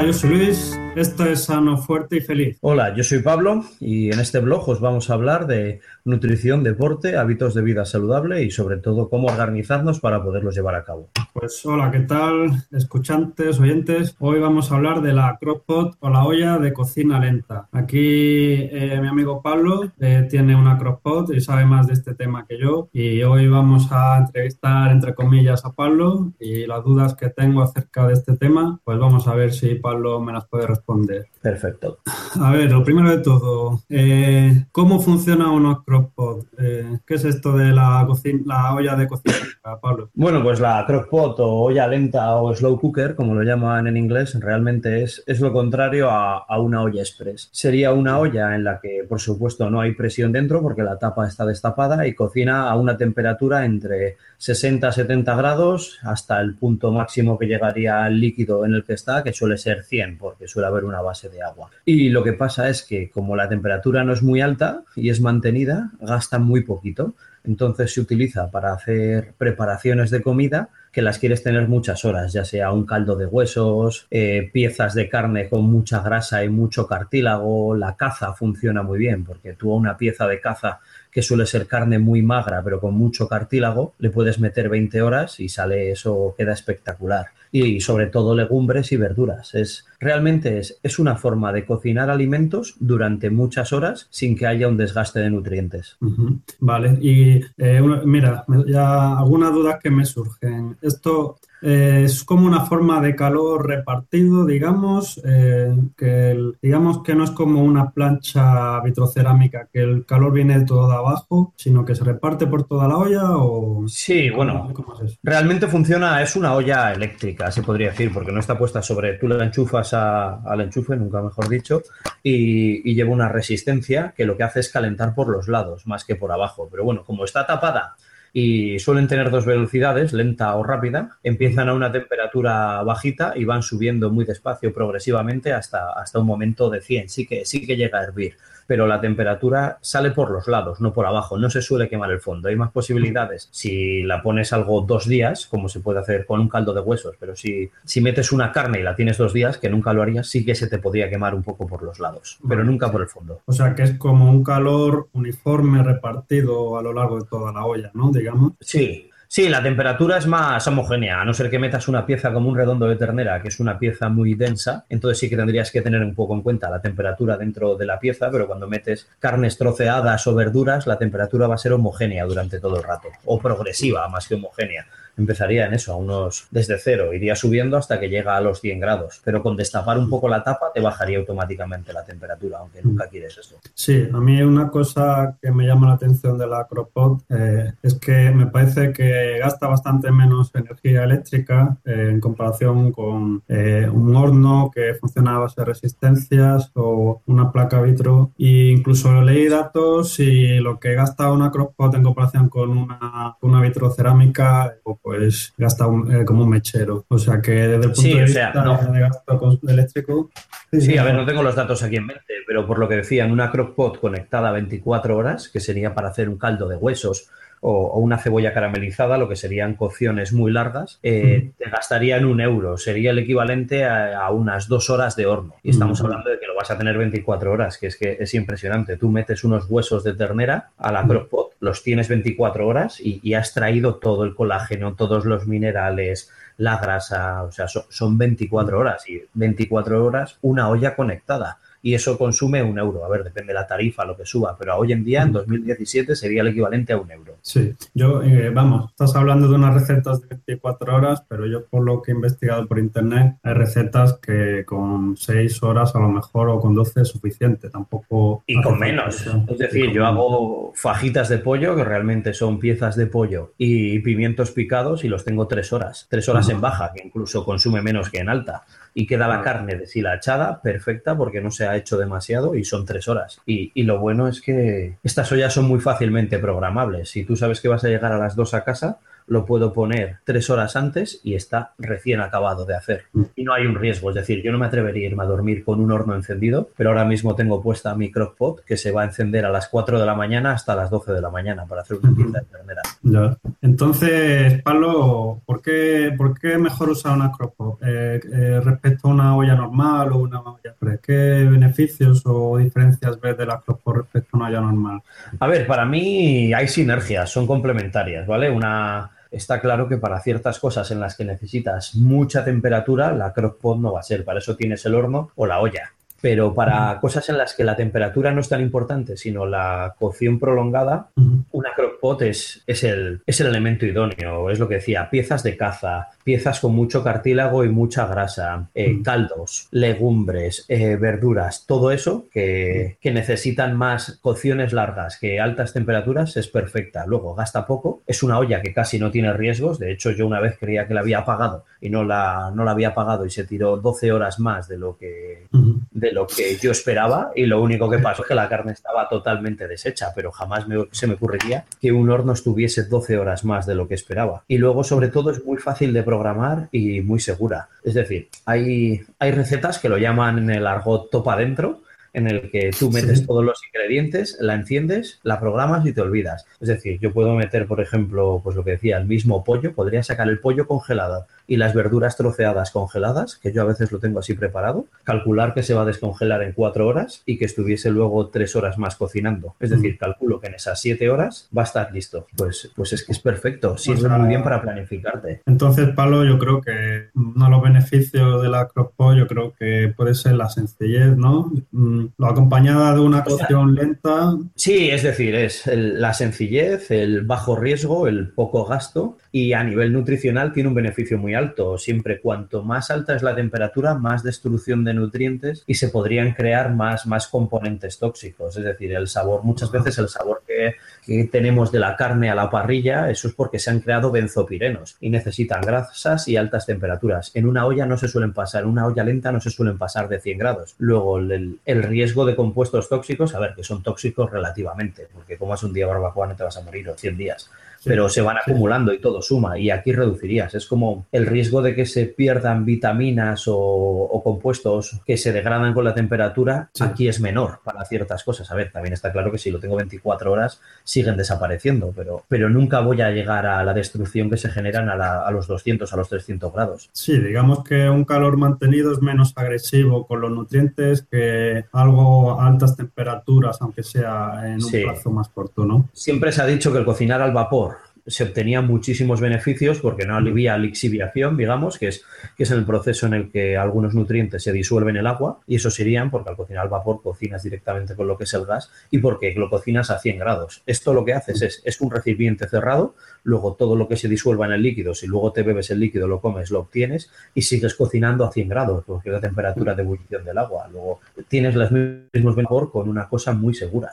Hola, yo soy Luis. Esto es Sano, Fuerte y Feliz. Hola, yo soy Pablo y en este blog os vamos a hablar de nutrición, deporte, hábitos de vida saludable y sobre todo cómo organizarnos para poderlos llevar a cabo. Pues hola, ¿qué tal? Escuchantes, oyentes. Hoy vamos a hablar de la crockpot o la olla de cocina lenta. Aquí eh, mi amigo Pablo eh, tiene una crockpot y sabe más de este tema que yo. Y hoy vamos a entrevistar, entre comillas, a Pablo y las dudas que tengo acerca de este tema, pues vamos a ver si Pablo me las puede responder responder. Perfecto. A ver, lo primero de todo, eh, ¿cómo funciona una crockpot? Eh, ¿Qué es esto de la, la olla de cocina, Pablo? Bueno, pues la crockpot o olla lenta o slow cooker, como lo llaman en inglés, realmente es, es lo contrario a, a una olla express. Sería una olla en la que, por supuesto, no hay presión dentro porque la tapa está destapada y cocina a una temperatura entre 60-70 grados hasta el punto máximo que llegaría al líquido en el que está, que suele ser 100, porque suele haber una base de agua. Y lo que pasa es que como la temperatura no es muy alta y es mantenida, gasta muy poquito. Entonces se utiliza para hacer preparaciones de comida que las quieres tener muchas horas, ya sea un caldo de huesos, eh, piezas de carne con mucha grasa y mucho cartílago, la caza funciona muy bien porque tú a una pieza de caza que suele ser carne muy magra pero con mucho cartílago, le puedes meter 20 horas y sale eso, queda espectacular. Y sobre todo legumbres y verduras. Es, realmente es, es una forma de cocinar alimentos durante muchas horas sin que haya un desgaste de nutrientes. Vale, y eh, mira, ya algunas dudas que me surgen. Esto eh, es como una forma de calor repartido, digamos, eh, que digamos que no es como una plancha vitrocerámica, que el calor viene todo de abajo, sino que se reparte por toda la olla o... Sí, bueno, realmente funciona, es una olla eléctrica, se podría decir, porque no está puesta sobre, tú la enchufas al enchufe, nunca mejor dicho, y, y lleva una resistencia que lo que hace es calentar por los lados, más que por abajo. Pero bueno, como está tapada y suelen tener dos velocidades, lenta o rápida. Empiezan a una temperatura bajita y van subiendo muy despacio progresivamente hasta, hasta un momento de 100. Sí que, sí que llega a hervir pero la temperatura sale por los lados, no por abajo. No se suele quemar el fondo. Hay más posibilidades si la pones algo dos días, como se puede hacer con un caldo de huesos, pero si, si metes una carne y la tienes dos días, que nunca lo harías, sí que se te podría quemar un poco por los lados, pero nunca por el fondo. O sea que es como un calor uniforme repartido a lo largo de toda la olla, ¿no? Sí, Sí, la temperatura es más homogénea, a no ser que metas una pieza como un redondo de ternera, que es una pieza muy densa, entonces sí que tendrías que tener un poco en cuenta la temperatura dentro de la pieza, pero cuando metes carnes troceadas o verduras, la temperatura va a ser homogénea durante todo el rato, o progresiva más que homogénea empezaría en eso, a unos desde cero, iría subiendo hasta que llega a los 100 grados, pero con destapar un poco la tapa te bajaría automáticamente la temperatura, aunque nunca quieres eso. Sí, a mí una cosa que me llama la atención de la Acropod eh, es que me parece que gasta bastante menos energía eléctrica eh, en comparación con eh, un horno que funciona a base de resistencias o una placa vitro. E incluso leí datos y lo que gasta una crockpot en comparación con una, una vitrocerámica pues gasta eh, como un mechero. O sea que desde el punto de vista de gasto eléctrico. Sí, a ver, no tengo los datos aquí en mente, pero por lo que decían, una crockpot conectada 24 horas, que sería para hacer un caldo de huesos o, una cebolla caramelizada, lo que serían cocciones muy largas, eh, te gastarían un euro. Sería el equivalente a, unas dos horas de horno. Y estamos hablando de que lo vas a tener 24 horas, que es que es impresionante. Tú metes unos huesos de ternera a la crockpot, los tienes 24 horas y, has traído todo el colágeno, todos los minerales, la grasa, o sea, son 24 horas y 24 horas una olla conectada y eso consume un euro. A ver, depende de la tarifa, lo que suba, pero hoy en día, en 2017, sería el equivalente a un euro. Sí, yo, eh, vamos, estás hablando de unas recetas de 24 horas, pero yo por lo que he investigado por internet, hay recetas que con 6 horas a lo mejor o con 12 es suficiente, tampoco... Y con menos. Es decir, yo hago fajitas de pollo, que realmente son piezas de pollo y pimientos picados y los tengo 3 horas. 3 horas en baja, que incluso consume menos que en alta y queda la carne deshilachada perfecta porque no se ha hecho demasiado y son tres horas. Y, y, lo bueno es que estas ollas son muy fácilmente programables. Si tú sabes que vas a llegar a las dos a casa, lo puedo poner tres horas antes y está recién acabado de hacer. Mm. Y no hay un riesgo, es decir, yo no me atrevería a irme a dormir con un horno encendido, pero ahora mismo tengo puesta mi crockpot que se va a encender a las 4 de la mañana hasta las 12 de la mañana para hacer una pieza de ternera. Ya. Entonces, Pablo, ¿por qué, ¿por qué mejor usar una crockpot eh, eh, respecto a una olla normal o una olla? ¿Qué beneficios o diferencias ves de la crockpot respecto a una olla normal? A ver, para mí hay sinergias, son complementarias, ¿vale? Una está claro que para ciertas cosas en las que necesitas mucha temperatura, la crockpot no va a ser. Para eso tienes el horno o la olla. Pero para cosas en las que la temperatura no es tan importante, sino la cocción prolongada, una crockpot es, es, el, es el elemento idóneo. Es lo que decía, piezas de caza, piezas con mucho cartílago y mucha grasa, eh, caldos, legumbres, eh, verduras, todo eso que, que, necesitan más cocciones largas que altas temperaturas es perfecta. Luego gasta poco, es una olla que casi no tiene riesgos. De hecho, yo una vez creía que la había apagado y no la, no la había apagado y se tiró 12 horas más de lo que, de lo que yo esperaba y lo único que pasó es que la carne estaba totalmente deshecha, pero jamás me, se me ocurriría que un horno estuviese 12 horas más de lo que esperaba. Y luego, sobre todo, es muy fácil de programar y muy segura. Es decir, hay, hay recetas que lo llaman en el argot topa adentro, en el que tú metes sí. todos los ingredientes, la enciendes, la programas y te olvidas. Es decir, yo puedo meter, por ejemplo, pues lo que decía, el mismo pollo, podría sacar el pollo congelado y las verduras troceadas congeladas, que yo a veces lo tengo así preparado, calcular que se va a descongelar en cuatro horas y que estuviese luego tres horas más cocinando. Es decir, calculo que en esas siete horas va a estar listo. Pues, pues es que es perfecto, sirve pues, muy bien para planificarte. Entonces, Pablo, yo creo que uno de los beneficios de la crockpot, yo creo que puede ser la sencillez, ¿no? Lo acompañada de una cocción lenta. Sí, es decir, es el, la sencillez, el bajo riesgo, el poco gasto y a nivel nutricional tiene un beneficio muy alto. Siempre cuanto más alta es la temperatura, más destrucción de nutrientes y se podrían crear más, más componentes tóxicos. Es decir, el sabor, muchas veces el sabor que, que tenemos de la carne a la parrilla, eso es porque se han creado benzopirenos y necesitan grasas y altas temperaturas. En una olla no se suelen pasar, en una olla lenta no se suelen pasar de 100 grados. Luego, el, el riesgo de compuestos tóxicos, a ver, que son tóxicos relativamente, porque como es un día barbacoa no te vas a morir o 100 días pero se van acumulando y todo suma y aquí reducirías. Es como el riesgo de que se pierdan vitaminas o, o compuestos que se degradan con la temperatura, sí. aquí es menor para ciertas cosas. A ver, también está claro que si lo tengo 24 horas siguen desapareciendo, pero, pero nunca voy a llegar a la destrucción que se generan a, la, a los 200, a los 300 grados. Sí, digamos que un calor mantenido es menos agresivo con los nutrientes que algo a altas temperaturas, aunque sea en un sí. plazo más corto, ¿no? Siempre se ha dicho que el cocinar al vapor se obtenían muchísimos beneficios porque no alivia lixiviación, digamos, que es, que es el proceso en el que algunos nutrientes se disuelven en el agua y eso serían porque al cocinar al vapor cocinas directamente con lo que es el gas y porque lo cocinas a 100 grados. Esto lo que haces es, es un recipiente cerrado, luego todo lo que se disuelva en el líquido, si luego te bebes el líquido, lo comes, lo obtienes y sigues cocinando a 100 grados porque es la temperatura de ebullición del agua. Luego tienes los mismos beneficios con una cosa muy segura.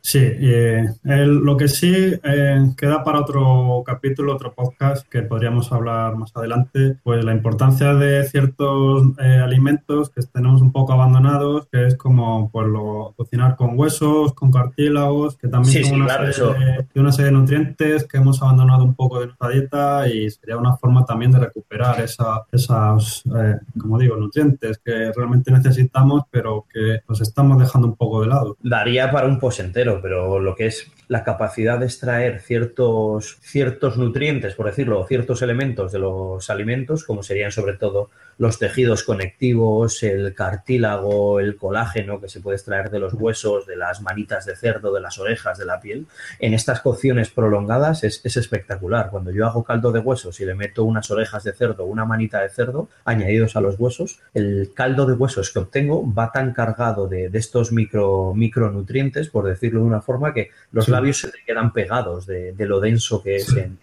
Sí, eh, el, lo que sí eh, queda para otro capítulo, otro podcast que podríamos hablar más adelante, pues la importancia de ciertos eh, alimentos que tenemos un poco abandonados, que es como pues lo, cocinar con huesos, con cartílagos, que también sí, son sí, una, claro, serie de, de una serie de nutrientes que hemos abandonado un poco de nuestra dieta y sería una forma también de recuperar esa, esas, eh, como digo, nutrientes que realmente necesitamos, pero que los estamos dejando un poco de lado. Daría para un post entero, pero lo que es la capacidad de extraer ciertos, ciertos nutrientes, por decirlo, ciertos elementos de los alimentos, como serían sobre todo los tejidos conectivos, el cartílago, el colágeno que se puede extraer de los huesos, de las manitas de cerdo, de las orejas, de la piel. En estas cocciones prolongadas es, es espectacular. Cuando yo hago caldo de huesos y le meto unas orejas de cerdo, una manita de cerdo añadidos a los huesos, el caldo de huesos que obtengo va tan cargado de, de estos micro, micronutrientes, por decirlo de una forma, que los Sí. labios se te quedan pegados de, de lo denso que es Sí. en,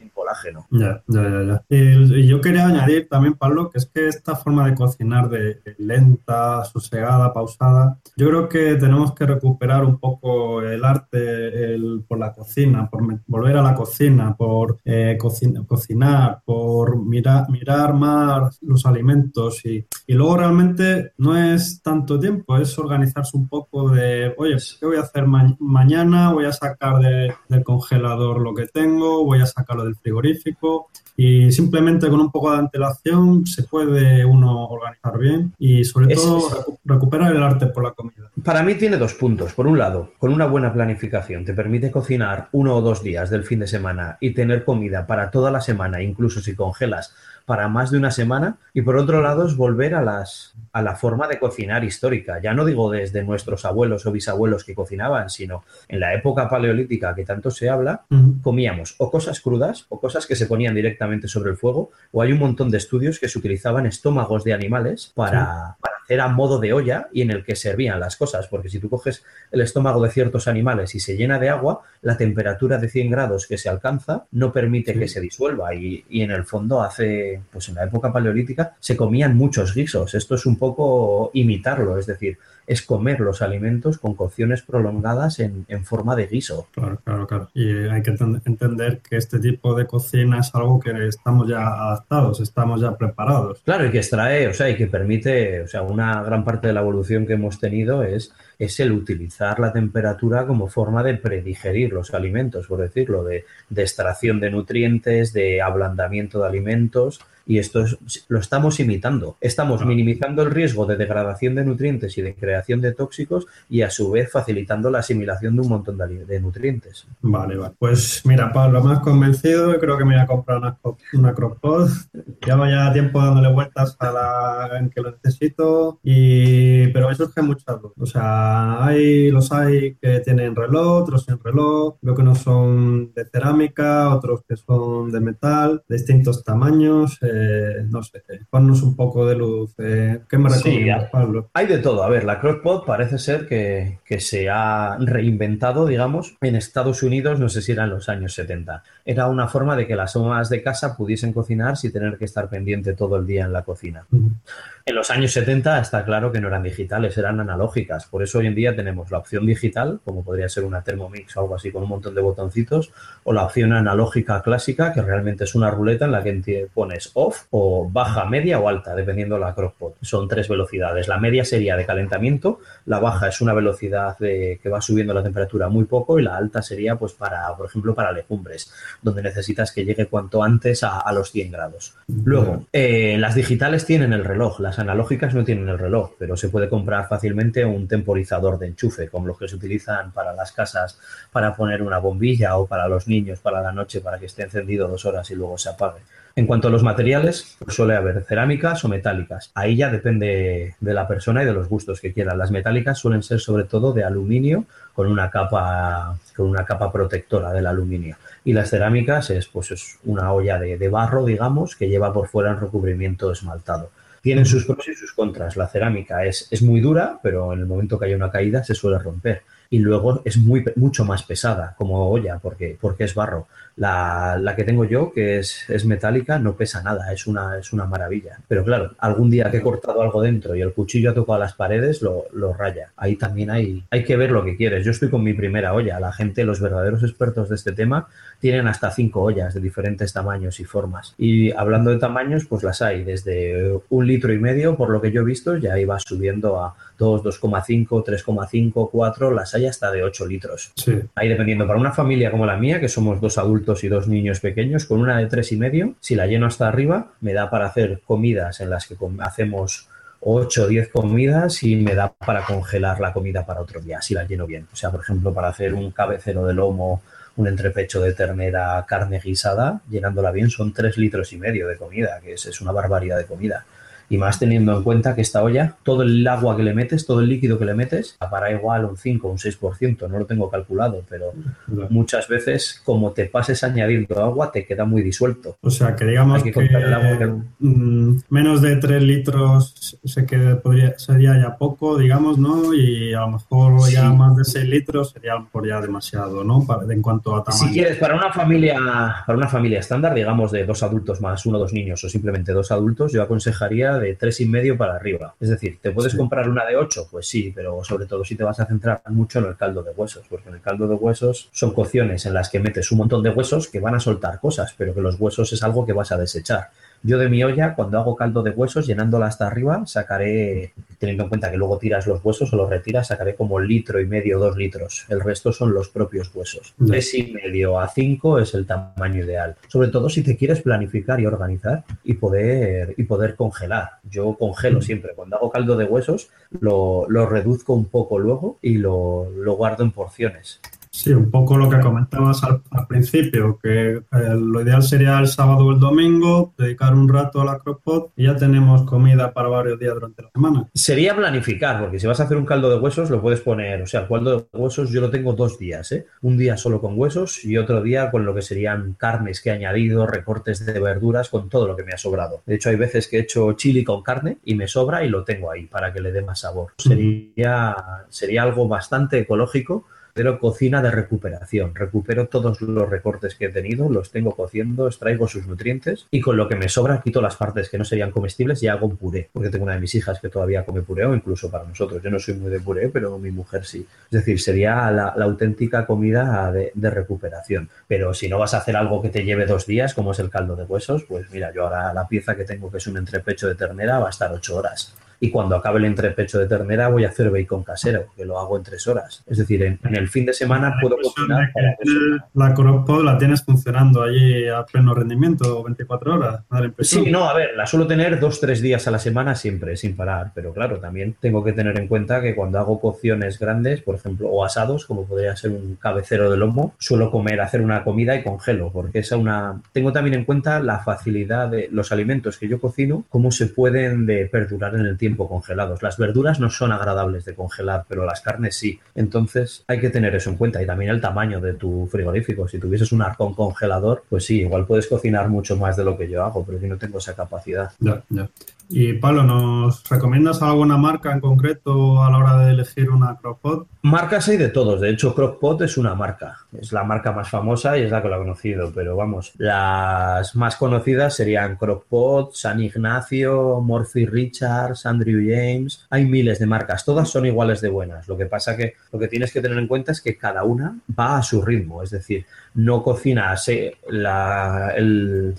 en colágeno. Ya, ya, ya, ya. Y, y yo quería añadir también, Pablo, que es que esta forma de cocinar de lenta, sosegada, pausada, yo creo que tenemos que recuperar un poco el arte el- por la cocina, por volver a la cocina, por eh, cocin- cocinar, por mirar, mirar más los alimentos y, y luego realmente no es tanto tiempo, es organizarse un poco de, oye, ¿qué voy a hacer ma- mañana? Voy a sacar de- del congelador lo que tengo, voy a sacarlo del frigorífico y simplemente con un poco de antelación se puede uno organizar bien y sobre Es- todo recu- recuperar el arte por la comida. Para mí tiene dos puntos. Por un lado, con una buena planificación te permite cocinar uno o dos días del fin de semana y tener comida para toda la semana, incluso si congelas para más de una semana. Y por otro lado es volver a, las, a la forma de cocinar histórica. Ya no digo desde nuestros abuelos o bisabuelos que cocinaban, sino en la época paleolítica que tanto se habla, comíamos o cosas crudas o cosas que se ponían directamente sobre el fuego, o hay un montón de estudios que se utilizaban estómagos de animales para, para hacer a modo de olla y en el que servían las cosas, porque si tú coges el estómago de ciertos animales y se llena de agua, la temperatura de 100 grados que se alcanza no permite Sí. que se disuelva y, y en el fondo hace, pues en la época paleolítica se comían muchos guisos, esto es un poco imitarlo, es decir, es comer los alimentos con cocciones prolongadas en, en forma de guiso. Claro, claro, claro. Y hay que enten- entender que este tipo de cocina es algo que estamos ya adaptados, estamos ya preparados. Claro, y que extrae, o sea, y que permite, o sea, una gran parte de la evolución que hemos tenido es, es el utilizar la temperatura como forma de predigerir los alimentos, por decirlo, de, de extracción de nutrientes, de ablandamiento de alimentos, y esto es- lo estamos imitando. Estamos Claro. minimizando el riesgo de degradación de nutrientes y de creación de tóxicos y a su vez facilitando la asimilación de un montón de, de nutrientes. Vale, vale. Pues mira, Pablo, has convencido. Creo que me voy a comprar una, una crockpot. Llevo ya tiempo dándole vueltas a la en que lo necesito, y, pero me surgen muchas dudas. O sea, hay, los hay que tienen reloj, otros sin reloj, lo que no son de cerámica, otros que son de metal, de distintos tamaños. eh, no sé, ponnos un poco de luz. eh, ¿Qué me recomiendas. Pablo? Hay de todo. A ver, la crockpot parece ser que, que se ha reinventado, digamos, en Estados Unidos, no sé si era en los años 70. Era una forma de que las amas de casa pudiesen cocinar sin tener que estar pendiente todo el día en la cocina. En los años 70 está claro que no eran digitales, eran analógicas. Por eso hoy en día tenemos la opción digital, como podría ser una Thermomix o algo así con un montón de botoncitos, o la opción analógica clásica, que realmente es una ruleta en la que pones off o baja, media o alta, dependiendo de la crockpot. Son tres velocidades. La media sería de calentamiento, la baja es una velocidad de, que va subiendo la temperatura muy poco y la alta sería, pues, para, por ejemplo, para legumbres, donde necesitas que llegue cuanto antes a, a los 100 grados. Luego, eh, las digitales tienen el reloj, las analógicas no tienen el reloj, pero se puede comprar fácilmente un temporizador de enchufe, como los que se utilizan para las casas, para poner una bombilla o para los niños para la noche, para que esté encendido dos horas y luego se apague. En cuanto a los materiales, pues suele haber cerámicas o metálicas. Ahí ya depende de la persona y de los gustos que quieran. Las metálicas suelen ser sobre todo de aluminio con una capa, con una capa protectora del aluminio. Y las cerámicas es, pues, es una olla de, de barro, digamos, que lleva por fuera un recubrimiento esmaltado. Tienen sus pros y sus contras. La cerámica es, es muy dura, pero en el momento que hay una caída se suele romper. Y luego es muy, mucho más pesada como olla, porque, porque es barro. La, la que tengo yo, que es, es metálica, no pesa nada, es una, es una maravilla. Pero claro, algún día que he cortado algo dentro y el cuchillo ha tocado las paredes, lo, lo raya. Ahí también hay, hay que ver lo que quieres. Yo estoy con mi primera olla. La gente, los verdaderos expertos de este tema, tienen hasta cinco ollas de diferentes tamaños y formas. Y hablando de tamaños, pues las hay desde un litro y medio, por lo que yo he visto, ya iba subiendo a 2, 2,5, 3,5, 4, las hay hasta de 8 litros. Sí. Ahí dependiendo, para una familia como la mía, que somos dos adultos y dos niños pequeños, con una de tres y medio, si la lleno hasta arriba, me da para hacer comidas en las que hacemos 8 o 10 comidas y me da para congelar la comida para otro día, si la lleno bien. O sea, por ejemplo, para hacer un cabecero de lomo, un entrepecho de ternera, carne guisada, llenándola bien, son 3 litros y medio de comida, que es, es una barbaridad de comida. Y más teniendo en cuenta que esta olla, todo el agua que le metes, todo el líquido que le metes, para igual un 5 o un 6%, no lo tengo calculado, pero muchas veces como te pases añadiendo agua te queda muy disuelto. O sea, que digamos que, mm, menos de 3 litros sé que podría, sería ya poco, digamos, ¿no? Y a lo mejor ya más de 6 litros sería por ya demasiado, ¿no? en cuanto a tamaño. Si quieres, para una familia, para una familia estándar, digamos de dos adultos más uno o dos niños o simplemente dos adultos, yo aconsejaría de tres y medio para arriba. Es decir, ¿te puedes comprar una de 8? Pues sí, pero sobre todo si te vas a centrar mucho en el caldo de huesos, porque en el caldo de huesos son cocciones en las que metes un montón de huesos que van a soltar cosas, pero que los huesos es algo que vas a desechar. Yo de mi olla, cuando hago caldo de huesos, llenándola hasta arriba, sacaré, teniendo en cuenta que luego tiras los huesos o los retiras, sacaré como litro y medio, dos litros. El resto son los propios huesos. Tres y medio a cinco es el tamaño ideal. Sobre todo si te quieres planificar y organizar y poder, y poder congelar. Yo congelo siempre. Cuando hago caldo de huesos, lo, reduzco un poco luego y lo, lo guardo en porciones. Sí, un poco lo que comentabas al, principio, que eh, lo ideal sería el sábado o el domingo, dedicar un rato a la crockpot y ya tenemos comida para varios días durante la semana. Sería planificar, porque si vas a hacer un caldo de huesos lo puedes poner, o sea, el caldo de huesos yo lo tengo dos días, ¿eh? un día solo con huesos y otro día con lo que serían carnes que he añadido, recortes de verduras, con todo lo que me ha sobrado. De hecho, hay veces que he hecho chili con carne y me sobra y lo tengo ahí para que le dé más sabor. Sería, sería algo bastante ecológico pero cocina de recuperación. Recupero todos los recortes que he tenido, los tengo cociendo, extraigo sus nutrientes y con lo que me sobra quito las partes que no serían comestibles y hago un puré, porque tengo una de mis hijas que todavía come puré o incluso para nosotros. Yo no soy muy de puré, pero mi mujer sí. Es decir, sería la, auténtica comida de, de, recuperación. Pero si no vas a hacer algo que te lleve dos días, como es el caldo de huesos, pues mira, yo ahora la pieza que tengo, que es un entrepecho de ternera, va a estar ocho horas y cuando acabe el entrepecho de ternera voy a hacer bacon casero, que lo hago en tres horas. Es decir, en, el fin de semana puedo cocinar La crockpot la tienes funcionando allí a pleno rendimiento, 24 horas, Sí, no, a ver, la suelo tener dos, tres días a la semana siempre, sin parar, pero claro, también tengo que tener en cuenta que cuando hago cocciones grandes, por ejemplo, o asados, como podría ser un cabecero de lomo, suelo comer, hacer una comida y congelo, porque es una... Tengo también en cuenta la facilidad de los alimentos que yo cocino, cómo se pueden de perdurar en el tiempo congelados. Las verduras no son agradables de congelar, pero las carnes sí. Entonces hay que tener eso en cuenta y también el tamaño de tu frigorífico. Si tuvieses un arcón congelador, pues sí, igual puedes cocinar mucho más de lo que yo hago, pero yo no tengo esa capacidad. Ya, ya. Y Pablo, ¿nos recomiendas alguna marca en concreto a la hora de elegir una crockpot? Marcas hay de todos. De hecho, Crockpot es una marca. Es la marca más famosa y es la que lo he conocido. Pero vamos, las más conocidas serían Crockpot, San Ignacio, Morphy Richards, Andrew James. Hay miles de marcas. Todas son iguales de buenas. Lo que pasa que lo que tienes que tener en cuenta es que cada una va a su ritmo. Es decir, no cocinas la, el,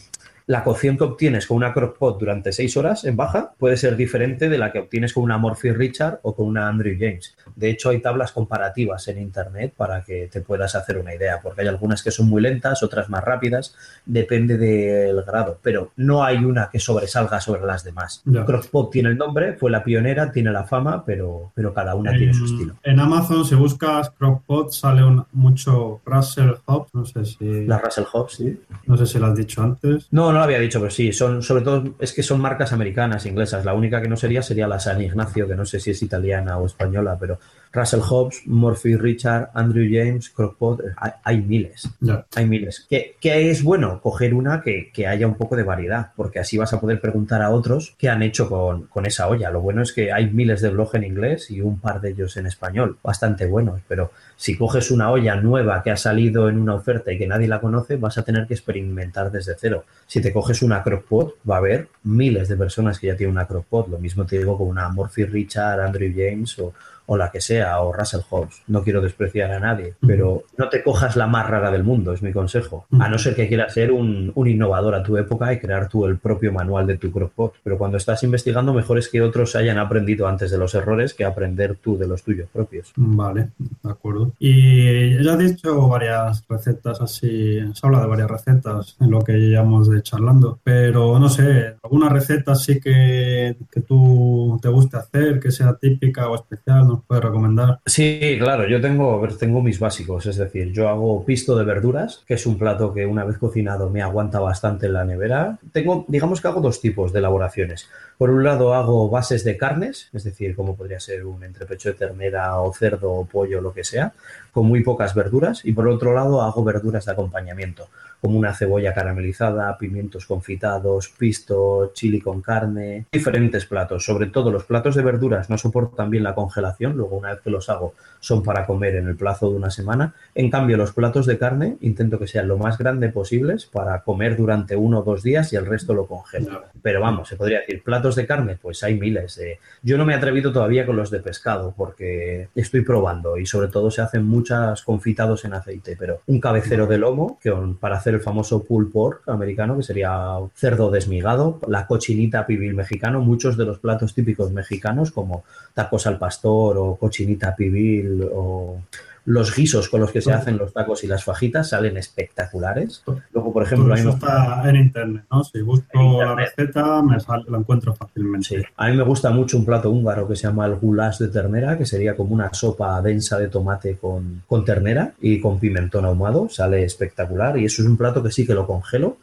la cocción que obtienes con una crockpot durante seis horas en baja puede ser diferente de la que obtienes con una Morphy Richard o con una Andrew James. De hecho, hay tablas comparativas en Internet para que te puedas hacer una idea, porque hay algunas que son muy lentas, otras más rápidas, depende del grado, pero no hay una que sobresalga sobre las demás. Crockpot tiene el nombre, fue la pionera, tiene la fama, pero, pero cada una tiene su estilo. En Amazon, si buscas Crockpot, sale mucho Russell Hobbs, no sé si... La Russell Hobbs, sí. No sé si lo has dicho antes. No, no lo había dicho, pero sí, son, sobre todo, es que son marcas americanas, inglesas. La única que no sería sería la San Ignacio, que no sé si es italiana o española, pero Russell Hobbs, Murphy Richard, Andrew James, Crockpot, hay, miles. Hay miles. ¿Qué, es bueno? Coger una que, haya un poco de variedad, porque así vas a poder preguntar a otros qué han hecho con, con esa olla. Lo bueno es que hay miles de blogs en inglés y un par de ellos en español, bastante buenos, pero si coges una olla nueva que ha salido en una oferta y que nadie la conoce, vas a tener que experimentar desde cero. Si te coges una crockpot, va a haber miles de personas que ya tienen una crockpot. Lo mismo te digo con una Murphy Richard, Andrew James o, o la que sea, o Russell Hobbs. No quiero despreciar a nadie, pero no te cojas la más rara del mundo, es mi consejo. A no ser que quieras ser un, innovador a tu época y crear tú el propio manual de tu crockpot. Pero cuando estás investigando, mejor es que otros hayan aprendido antes de los errores que aprender tú de los tuyos propios. Vale, de acuerdo. Y ya has dicho varias recetas así, se habla de varias recetas en lo que llevamos de charlando, pero no sé, alguna receta sí que, que tú te guste hacer, que sea típica o especial, no nos recomendar. Sí, claro, yo tengo, tengo mis básicos, es decir, yo hago pisto de verduras, que es un plato que una vez cocinado me aguanta bastante en la nevera. Tengo, digamos que hago dos tipos de elaboraciones. Por un lado hago bases de carnes, es decir, como podría ser un entrepecho de ternera o cerdo o pollo, lo que sea, con muy pocas verduras. Y por otro lado hago verduras de acompañamiento como una cebolla caramelizada, pimientos confitados, pisto, chili con carne, diferentes platos. Sobre todo los platos de verduras no soportan bien la congelación, luego una vez que los hago son para comer en el plazo de una semana. En cambio, los platos de carne intento que sean lo más grande posibles para comer durante uno o dos días y el resto lo congelo. Pero vamos, se podría decir, platos de carne, pues hay miles. Yo no me he atrevido todavía con los de pescado porque estoy probando y sobre todo se hacen muchas confitados en aceite, pero un cabecero de lomo que para hacer el famoso pulled pork americano, que sería cerdo desmigado, la cochinita pibil mexicano, muchos de los platos típicos mexicanos como tacos al pastor o cochinita pibil o los guisos con los que se hacen los tacos y las fajitas salen espectaculares. Luego, por ejemplo, eso está en internet, ¿no? Si busco la receta, me lo encuentro fácilmente. Sí. A mí me gusta mucho un plato húngaro que se llama el goulash de ternera, que sería como una sopa densa de tomate con, con ternera y con pimentón ahumado. Sale espectacular y eso es un plato que sí que lo congelo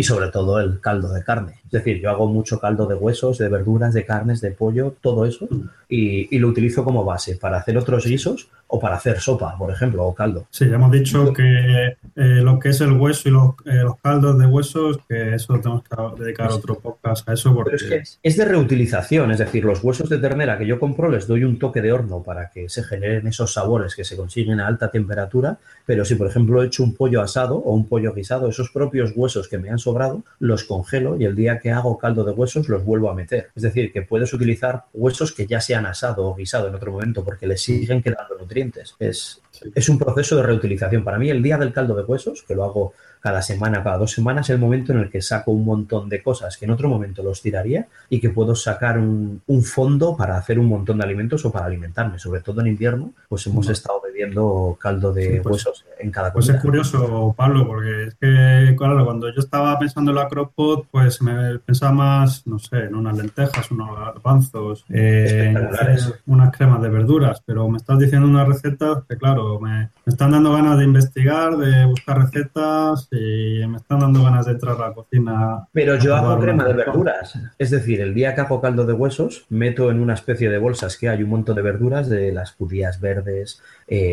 y sobre todo el caldo de carne. Es decir, yo hago mucho caldo de huesos, de verduras, de carnes, de pollo, todo eso, mm. y, y, lo utilizo como base para hacer otros guisos o para hacer sopa, por ejemplo, o caldo. Sí, ya hemos dicho que eh, lo que es el hueso y los, eh, los, caldos de huesos, que eso tenemos que dedicar otro podcast a eso. Porque... Pero es, que es de reutilización, es decir, los huesos de ternera que yo compro les doy un toque de horno para que se generen esos sabores que se consiguen a alta temperatura, pero si por ejemplo he hecho un pollo asado o un pollo guisado, esos propios huesos que me han sobrado, los congelo y el día que hago caldo de huesos los vuelvo a meter. Es decir, que puedes utilizar huesos que ya se han asado o guisado en otro momento porque les siguen quedando nutrientes es, es un proceso de reutilización. Para mí, el día del caldo de huesos, que lo hago cada semana, cada dos semanas, es el momento en el que saco un montón de cosas que en otro momento los tiraría y que puedo sacar un, fondo para hacer un montón de alimentos o para alimentarme. Sobre todo en invierno, pues hemos estado caldo de pues, huesos en cada Pues es curioso, Pablo, porque es que, claro, cuando yo estaba pensando en la crockpot, pues me pensaba más, no sé, en unas lentejas, unos garbanzos, eh, unas cremas de verduras, pero me estás diciendo unas recetas que, claro, me, me están dando ganas de investigar, de buscar recetas y me están dando ganas de entrar a la cocina. Pero yo hago crema de verduras. Es decir, el día que hago caldo de huesos, meto en una especie de bolsas que hay un montón de verduras, de las judías verdes, eh,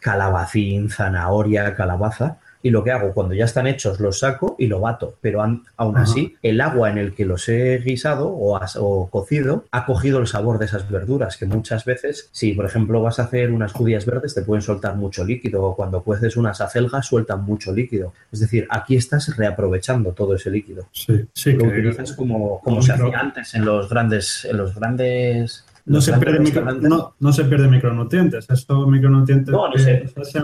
calabacín, zanahoria, calabaza y lo que hago cuando ya están hechos los saco y lo bato, pero aún así el agua en el que los he guisado o, cocido ha cogido el sabor de esas verduras que muchas veces si por ejemplo vas a hacer unas judías verdes te pueden soltar mucho líquido o cuando cueces unas acelgas sueltan mucho líquido, es decir, aquí estás reaprovechando todo ese líquido. Sí, sí, lo utilizas como, como se hacía antes en los grandes en los grandes no se, pierde no, no, se pierde micronutrientes. Estos micronutrientes. No,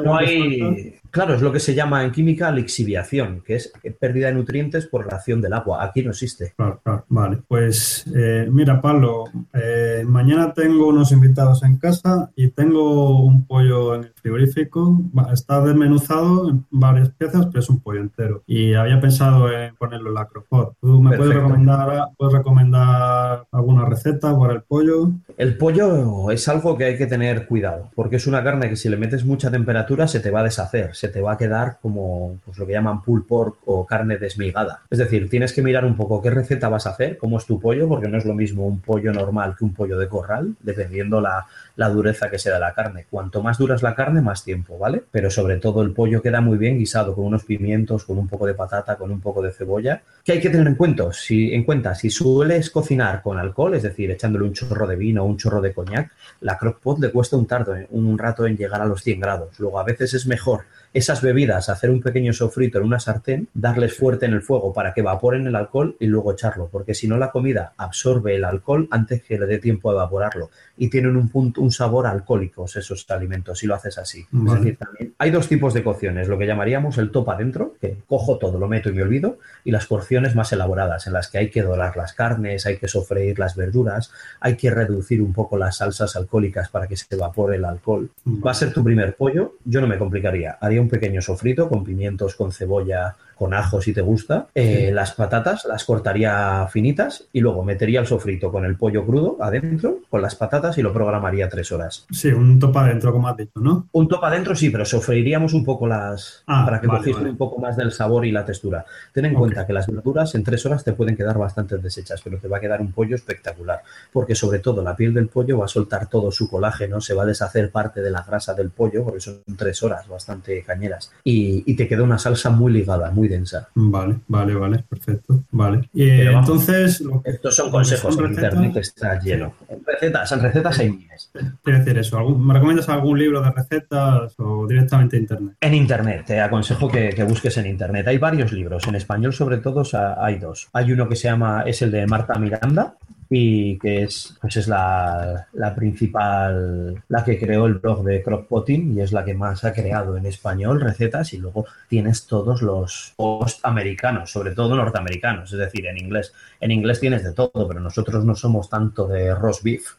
no, hay. Claro, es lo que se llama en química lixiviación, que es pérdida de nutrientes por la acción del agua. Aquí no existe. Claro, claro. Vale, pues eh, mira, Pablo, eh, mañana tengo unos invitados en casa y tengo un pollo en el frigorífico. Está desmenuzado en varias piezas, pero es un pollo entero. Y había pensado en ponerlo en la crofot. ¿Tú me puedes recomendar, puedes recomendar alguna receta para el pollo? El pollo es algo que hay que tener cuidado, porque es una carne que si le metes mucha temperatura se te va a deshacer, se te va a quedar como pues, lo que llaman pulled pork o carne desmigada. Es decir, tienes que mirar un poco qué receta vas a hacer, cómo es tu pollo, porque no es lo mismo un pollo normal que un pollo de corral, dependiendo la, la dureza que sea la carne. Cuanto más dura es la carne, más tiempo, ¿vale? Pero sobre todo el pollo queda muy bien guisado con unos pimientos, con un poco de patata, con un poco de cebolla. ¿Qué hay que tener en cuenta? Si, en cuenta, si sueles cocinar con alcohol, es decir, echándole un chorro de vino o un chorro de coñac, la crockpot le cuesta un, tardo, un rato en llegar a los 100 grados. Luego, a veces es mejor esas bebidas, hacer un pequeño sofrito en una sartén, darles fuerte en el fuego para que evaporen el alcohol y luego echarlo, porque si no la comida absorbe el alcohol antes que le dé tiempo a evaporarlo y tienen un punto, un sabor alcohólicos esos alimentos si lo haces así. Es decir, también hay dos tipos de cocciones, lo que llamaríamos el top adentro, que cojo todo, lo meto y me olvido, y las cocciones más elaboradas, en las que hay que dorar las carnes, hay que sofreír las verduras, hay que reducir un poco las salsas alcohólicas para que se evapore el alcohol. Va a ser tu primer pollo, yo no me complicaría, haría un pequeño sofrito con pimientos, con cebolla, con ajo si te gusta. Eh, las patatas las cortaría finitas y luego metería el sofrito con el pollo crudo adentro, con las patatas y lo programaría tres horas. Sí, un topa adentro, como has dicho, ¿no? Un topa adentro sí, pero sofreiríamos un poco las... Ah, para que vale, un poco más del sabor y la textura. Ten en cuenta que las verduras en tres horas te pueden quedar bastante deshechas, pero te va a quedar un pollo espectacular, porque sobre todo la piel del pollo va a soltar todo su colágeno, se va a deshacer parte de la grasa del pollo, porque son tres horas bastante cañeras, y, y te queda una salsa muy ligada, muy densa. Vale, vale, vale, perfecto. Vale. Y Pero eh, vamos. entonces, lo que- Estos son consejos, son en recetas, internet está lleno. En recetas, en recetas hay miles. Quiero decir eso, ¿algún- ¿me recomiendas algún libro de recetas o directamente internet? En Internet, te aconsejo que, que busques en Internet. Hay varios libros, en español sobre todo hay dos. Hay uno que se llama, es el de Marta Miranda y que es, pues es la, la principal, la que creó el blog de Crockpotting y es la que más ha creado en español recetas y luego tienes todos los post americanos, sobre todo norteamericanos, es decir, en inglés. En inglés tienes de todo, pero nosotros no somos tanto de roast beef,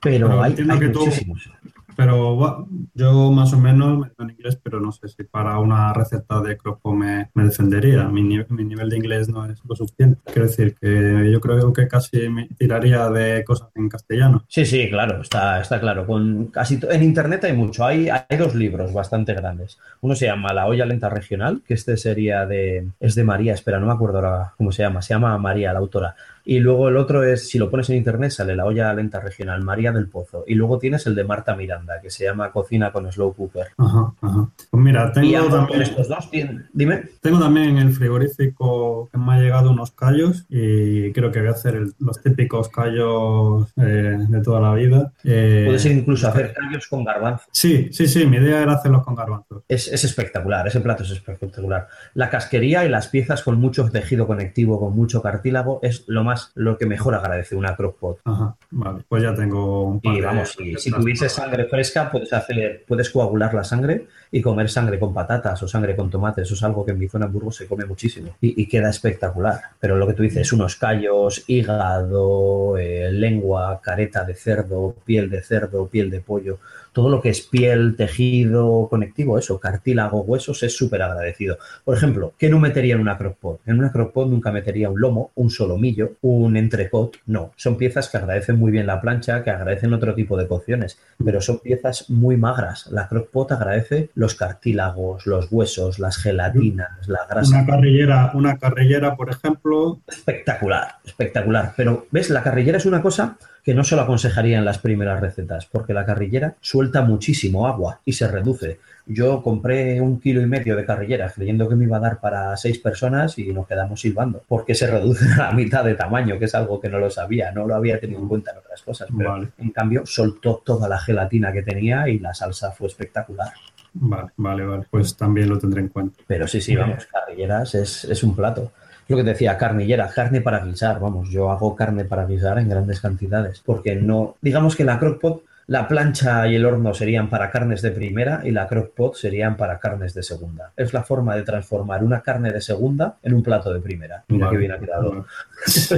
pero, Pero hay, hay muchísimos. Pero bueno, yo más o menos en inglés, pero no sé si para una receta de cropo me, me defendería. Mi, mi nivel de inglés no es lo suficiente. Quiero decir que yo creo que casi me tiraría de cosas en castellano. Sí, sí, claro, está, está claro. Con casi en internet hay mucho. Hay, hay dos libros bastante grandes. Uno se llama La olla lenta regional, que este sería de es de María, espera, no me acuerdo ahora cómo se llama. Se llama María, la autora. Y luego el otro es, si lo pones en internet, sale La olla lenta regional, María del Pozo. Y luego tienes el de Marta Miranda, que se llama Cocina con Slow Cooker. Ajá, ajá. Pues mira, Y tengo con también, estos dos. Dime. tengo también el frigorífico que me ha llegado unos callos y creo que voy a hacer el- los típicos callos eh, de toda la vida. Eh, Puedes incluso hacer callos con garbanzo. Sí, sí, sí, mi idea era hacerlos con garbanzos. Es, es espectacular, ese plato es espectacular. La casquería y las piezas con mucho tejido conectivo, con mucho cartílago, es lo más, lo que mejor agradece una crockpot. Ajá, vale, pues ya tengo un par Y de vamos, si, si tuviese sangre fresca, puedes hacer, puedes coagular la sangre y comer sangre con patatas o sangre con tomates. Eso es algo que en mi zona en Burgos se come muchísimo y, y queda espectacular. Pero lo que tú dices, unos callos, hígado, eh, lengua, careta de cerdo, piel de cerdo, piel de pollo, todo lo que es piel, tejido, conectivo, eso, cartílago, huesos, es súper agradecido. Por ejemplo, ¿qué no metería en una crockpot? En una crockpot nunca metería un lomo, un solomillo, un entrecot, no. Son piezas que agradecen muy bien la plancha, que agradecen otro tipo de cocciones, pero son piezas muy magras. La crockpot agradece los cartílagos, los huesos, las gelatinas, la grasa. Una carrillera, una carrillera, por ejemplo, Espectacular, espectacular. Pero, ¿ves? La carrillera es una cosa que no se lo aconsejaría en las primeras recetas, porque la carrillera suelta muchísimo agua y se reduce. Yo compré un kilo y medio de carrilleras creyendo que me iba a dar para seis personas y nos quedamos silbando, porque se reduce a la mitad de tamaño, que es algo que no lo sabía, no lo había tenido en cuenta en otras cosas. Pero Vale. en cambio, soltó toda la gelatina que tenía y la salsa fue espectacular. vale, vale, vale, pues también lo tendré en cuenta. Pero sí, sí, vamos, carrilleras es, es un plato. Lo que te decía, carnillera, carne para guisar, vamos, yo hago carne para guisar en grandes cantidades, porque no, digamos que la crockpot, la plancha y el horno serían para carnes de primera y la crockpot serían para carnes de segunda. Es la forma de transformar una carne de segunda en un plato de primera. Mira Vale, qué bien ha quedado. vale. Sí,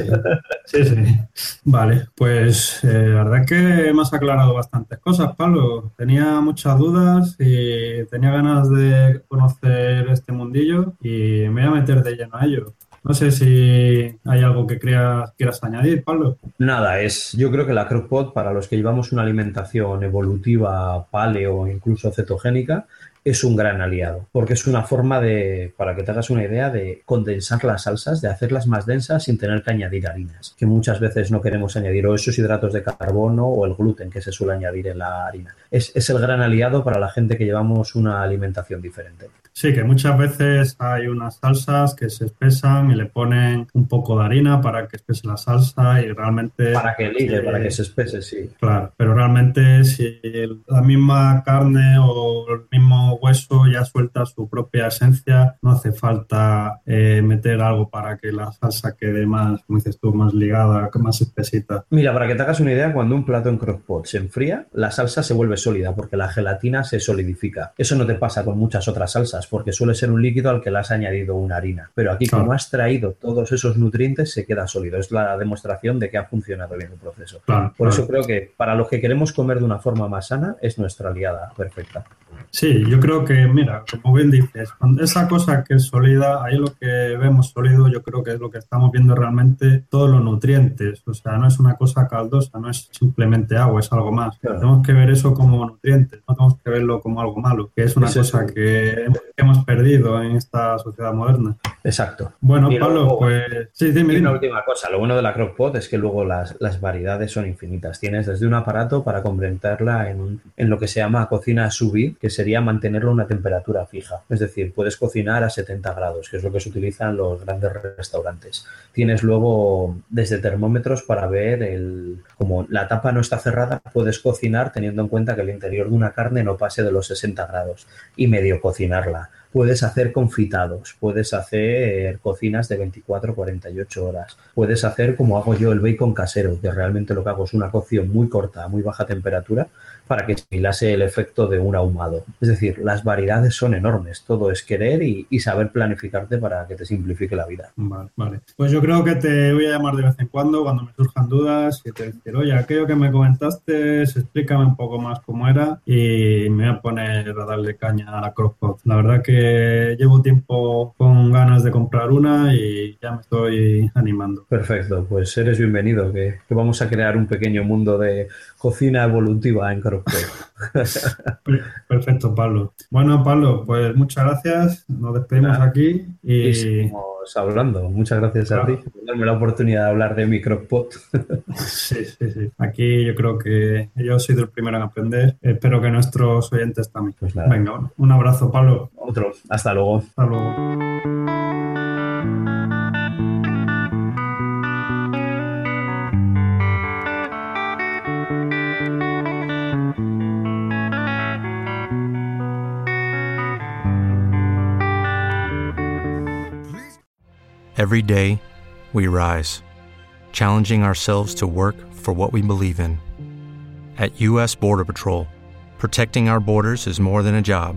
sí, sí. Vale, pues eh, la verdad que me has aclarado bastantes cosas, Pablo. Tenía muchas dudas y tenía ganas de conocer este mundillo y me voy a meter de lleno a ello. No sé si hay algo que quieras añadir, Pablo. Nada, es, yo creo que la crockpot, para los que llevamos una alimentación evolutiva, paleo, incluso cetogénica, es un gran aliado, porque es una forma de, para que te hagas una idea, de condensar las salsas, de hacerlas más densas sin tener que añadir harinas, que muchas veces no queremos añadir, o esos hidratos de carbono o el gluten que se suele añadir en la harina. Es, es el gran aliado para la gente que llevamos una alimentación diferente. Sí, que muchas veces hay unas salsas que se espesan y le ponen un poco de harina para que espese la salsa y realmente... Para que ligue, Eh, para que se espese, sí. Claro, pero realmente si la misma carne o el mismo hueso ya suelta su propia esencia, no hace falta eh, meter algo para que la salsa quede más, como dices tú, más ligada, más espesita. Mira, para que te hagas una idea, cuando un plato en crockpot se enfría, la salsa se vuelve sólida porque la gelatina se solidifica. Eso no te pasa con muchas otras salsas porque suele ser un líquido al que le has añadido una harina. Pero aquí, Claro. como has traído todos esos nutrientes, se queda sólido. Es la demostración de que ha funcionado bien el proceso. Claro, Por claro. eso creo que para los que queremos comer de una forma más sana, es nuestra aliada perfecta. Sí, yo creo que, mira, como bien dices, esa cosa que es sólida, ahí lo que vemos sólido, yo creo que es lo que estamos viendo realmente, todos los nutrientes. O sea, no es una cosa caldosa, no es simplemente agua, es algo más. Tenemos que ver eso como nutrientes, no tenemos que verlo como algo malo, que es una cosa que hemos perdido en esta sociedad moderna. Exacto. Bueno, Pablo, pues sí, dime, Una última cosa, lo bueno de la crockpot es que luego las, las variedades son infinitas. Tienes desde un aparato para complementarla en, en lo que se llama cocina subir, que sería mantenerlo a una temperatura fija. Es decir, puedes cocinar a 70 grados, que es lo que se utiliza en los grandes restaurantes. Tienes luego desde termómetros para ver el, como la tapa no está cerrada, puedes cocinar teniendo en cuenta que el interior de una carne no pase de los 60 grados y medio cocinarla puedes hacer confitados, puedes hacer cocinas de 24 48 horas, puedes hacer como hago yo el bacon casero, que realmente lo que hago es una cocción muy corta, a muy baja temperatura, para que similase el efecto de un ahumado. Es decir, las variedades son enormes, todo es querer y, saber planificarte para que te simplifique la vida. Vale, vale. Pues yo creo que te voy a llamar de vez en cuando cuando me surjan dudas y te decir, oye, aquello que me comentaste, explícame un poco más cómo era y me voy a poner a darle caña a la crockpot. La verdad que llevo tiempo con ganas de comprar una y ya me estoy animando. Perfecto, pues eres bienvenido, que, que vamos a crear un pequeño mundo de cocina evolutiva en crockpot. Perfecto, Pablo. Bueno, Pablo, pues muchas gracias. Nos despedimos aquí y... seguimos hablando. Muchas gracias a ti por darme la oportunidad de hablar de micropot. sí, sí, sí. Aquí yo creo que yo he sido el primero en aprender. Espero que nuestros oyentes también. Pues Venga, un abrazo, Pablo. Otro. Hasta luego. Hasta luego. Every day, we rise, challenging ourselves to work for what we believe in. At U.S. Border Patrol, protecting our borders is more than a job,